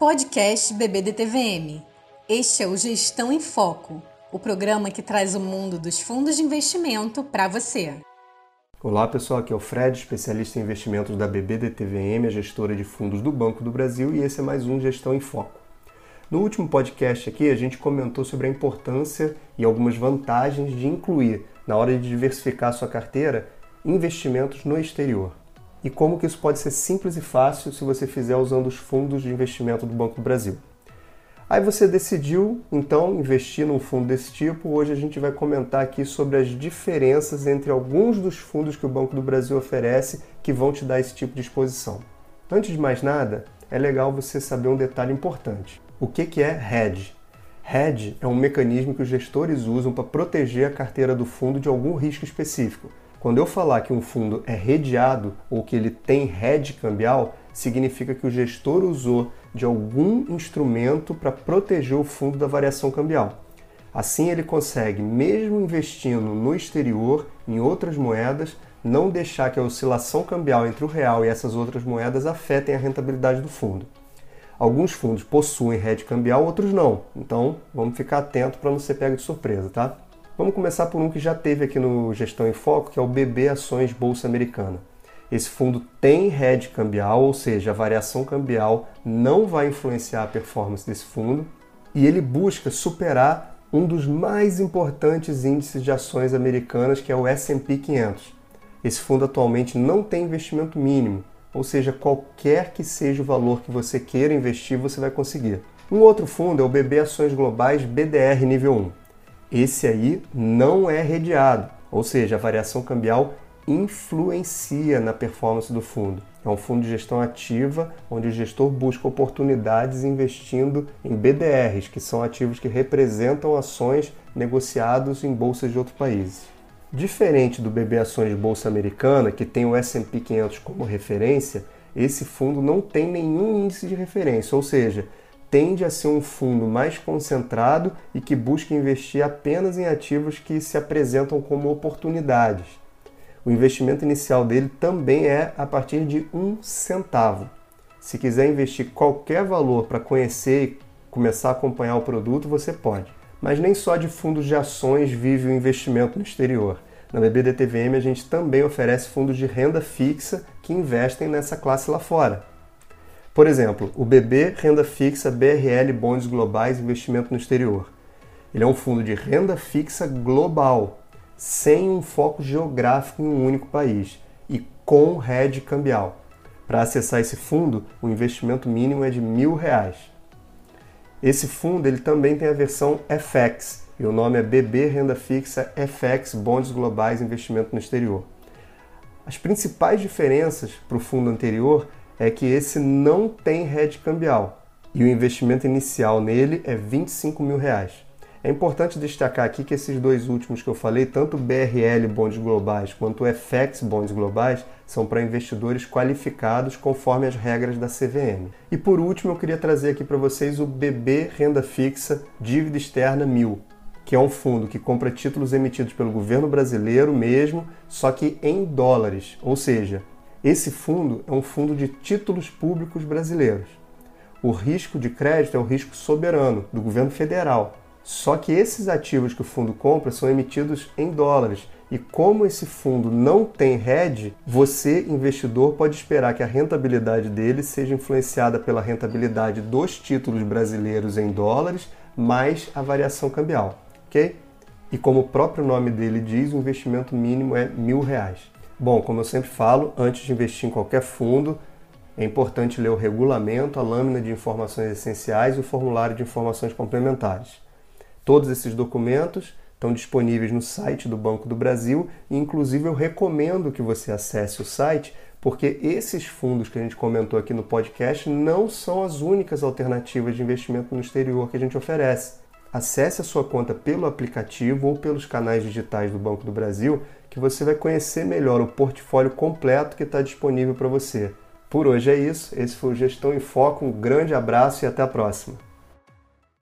Podcast BBDTVM. Este é o Gestão em Foco, o programa que traz o mundo dos fundos de investimento para você. Olá pessoal, aqui é o Fred, especialista em investimentos da BBDTVM, a gestora de fundos do Banco do Brasil, e esse é mais um Gestão em Foco. No último podcast aqui, a gente comentou sobre a importância e algumas vantagens de incluir, na hora de diversificar sua carteira, investimentos no exterior e como que isso pode ser simples e fácil se você fizer usando os fundos de investimento do Banco do Brasil. Aí você decidiu então investir num fundo desse tipo. Hoje a gente vai comentar aqui sobre as diferenças entre alguns dos fundos que o Banco do Brasil oferece que vão te dar esse tipo de exposição. Antes de mais nada, é legal você saber um detalhe importante. O que, que é hedge? Hedge é um mecanismo que os gestores usam para proteger a carteira do fundo de algum risco específico. Quando eu falar que um fundo é redeado ou que ele tem hedge cambial, significa que o gestor usou de algum instrumento para proteger o fundo da variação cambial. Assim, ele consegue, mesmo investindo no exterior, em outras moedas, não deixar que a oscilação cambial entre o real e essas outras moedas afetem a rentabilidade do fundo. Alguns fundos possuem hedge cambial, outros não. Então, vamos ficar atento para não ser pego de surpresa, tá? Vamos começar por um que já teve aqui no Gestão em Foco, que é o BB Ações Bolsa Americana. Esse fundo tem hedge cambial, ou seja, a variação cambial não vai influenciar a performance desse fundo, e ele busca superar um dos mais importantes índices de ações americanas, que é o S&P 500. Esse fundo atualmente não tem investimento mínimo, ou seja, qualquer que seja o valor que você queira investir, você vai conseguir. Um outro fundo é o BB Ações Globais BDR Nível 1. Esse aí não é redeado, ou seja, a variação cambial influencia na performance do fundo. É um fundo de gestão ativa, onde o gestor busca oportunidades investindo em BDRs, que são ativos que representam ações negociados em bolsas de outros países. Diferente do BB Ações de Bolsa Americana, que tem o S&P 500 como referência, esse fundo não tem nenhum índice de referência, ou seja, tende a ser um fundo mais concentrado e que busca investir apenas em ativos que se apresentam como oportunidades. O investimento inicial dele também é a partir de um centavo. Se quiser investir qualquer valor para conhecer e começar a acompanhar o produto, você pode. Mas nem só de fundos de ações vive o investimento no exterior. Na BBDTVM a gente também oferece fundos de renda fixa que investem nessa classe lá fora. Por exemplo, o BB Renda Fixa BRL Bonds Globais Investimento no Exterior. Ele é um fundo de renda fixa global, sem um foco geográfico em um único país e com rede cambial. Para acessar esse fundo, o investimento mínimo é de mil reais. Esse fundo ele também tem a versão FX e o nome é BB Renda Fixa FX Bonds Globais Investimento no Exterior. As principais diferenças para o fundo anterior é que esse não tem hedge cambial e o investimento inicial nele é 25 mil reais. É importante destacar aqui que esses dois últimos que eu falei, tanto BRL Bonds Globais quanto FX Bonds Globais, são para investidores qualificados conforme as regras da CVM. E por último, eu queria trazer aqui para vocês o BB Renda Fixa Dívida Externa 1000, que é um fundo que compra títulos emitidos pelo governo brasileiro mesmo, só que em dólares, ou seja, esse fundo é um fundo de títulos públicos brasileiros. O risco de crédito é o risco soberano do governo federal. Só que esses ativos que o fundo compra são emitidos em dólares. E como esse fundo não tem hedge, você, investidor, pode esperar que a rentabilidade dele seja influenciada pela rentabilidade dos títulos brasileiros em dólares mais a variação cambial, ok? E como o próprio nome dele diz, o investimento mínimo é mil reais. Bom, como eu sempre falo, antes de investir em qualquer fundo, é importante ler o regulamento, a lâmina de informações essenciais e o formulário de informações complementares. Todos esses documentos estão disponíveis no site do Banco do Brasil e, inclusive, eu recomendo que você acesse o site porque esses fundos que a gente comentou aqui no podcast não são as únicas alternativas de investimento no exterior que a gente oferece. Acesse a sua conta pelo aplicativo ou pelos canais digitais do Banco do Brasil que você vai conhecer melhor o portfólio completo que está disponível para você. Por hoje é isso, esse foi o Gestão em Foco, um grande abraço e até a próxima.